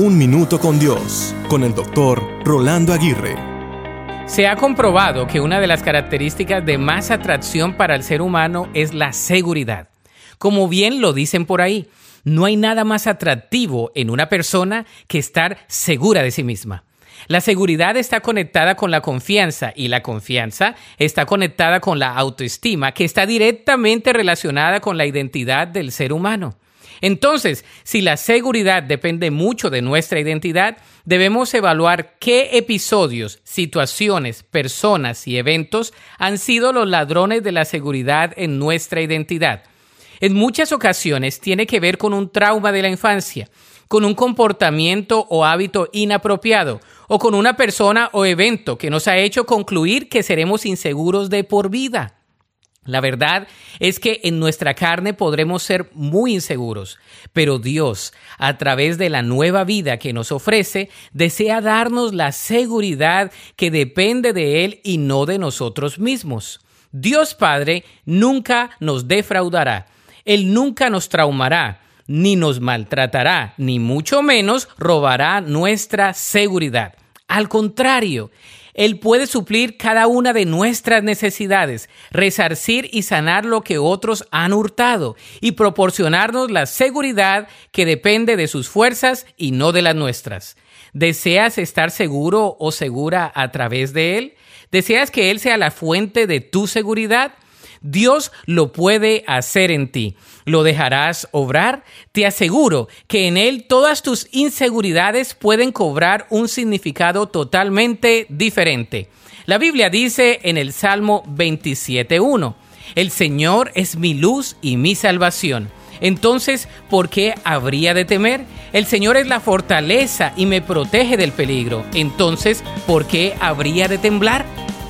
Un Minuto con Dios, con el doctor Rolando Aguirre. Se ha comprobado que una de las características de más atracción para el ser humano es la seguridad. Como bien lo dicen por ahí, no hay nada más atractivo en una persona que estar segura de sí misma. La seguridad está conectada con la confianza y la confianza está conectada con la autoestima, que está directamente relacionada con la identidad del ser humano. Entonces, si la seguridad depende mucho de nuestra identidad, debemos evaluar qué episodios, situaciones, personas y eventos han sido los ladrones de la seguridad en nuestra identidad. En muchas ocasiones tiene que ver con un trauma de la infancia, con un comportamiento o hábito inapropiado, o con una persona o evento que nos ha hecho concluir que seremos inseguros de por vida. La verdad es que en nuestra carne podremos ser muy inseguros, pero Dios, a través de la nueva vida que nos ofrece, desea darnos la seguridad que depende de Él y no de nosotros mismos. Dios Padre nunca nos defraudará, Él nunca nos traumará, ni nos maltratará, ni mucho menos robará nuestra seguridad. Al contrario, él puede suplir cada una de nuestras necesidades, resarcir y sanar lo que otros han hurtado y proporcionarnos la seguridad que depende de sus fuerzas y no de las nuestras. ¿Deseas estar seguro o segura a través de Él? ¿Deseas que Él sea la fuente de tu seguridad? Dios lo puede hacer en ti. ¿Lo dejarás obrar? Te aseguro que en Él todas tus inseguridades pueden cobrar un significado totalmente diferente. La Biblia dice en el Salmo 27.1, El Señor es mi luz y mi salvación. Entonces, ¿por qué habría de temer? El Señor es la fortaleza y me protege del peligro. Entonces, ¿por qué habría de temblar?